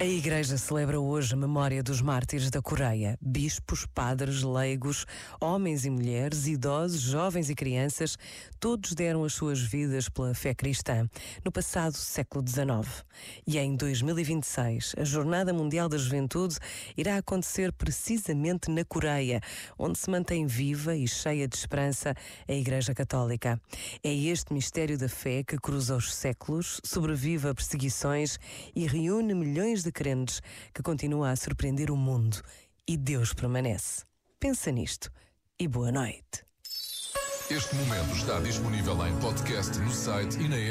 A Igreja celebra hoje a memória dos mártires da Coreia. Bispos, padres, leigos, homens e mulheres, idosos, jovens e crianças, todos deram as suas vidas pela fé cristã no passado século XIX. E em 2026, a Jornada Mundial da Juventude irá acontecer precisamente na Coreia, onde se mantém viva e cheia de esperança a Igreja Católica. É este mistério da fé que cruza os séculos, sobrevive a perseguições e reúne milhões de de crentes que continua a surpreender o mundo e Deus permanece. Pensa nisto e boa noite. Este momento está disponível em podcast no site e na app.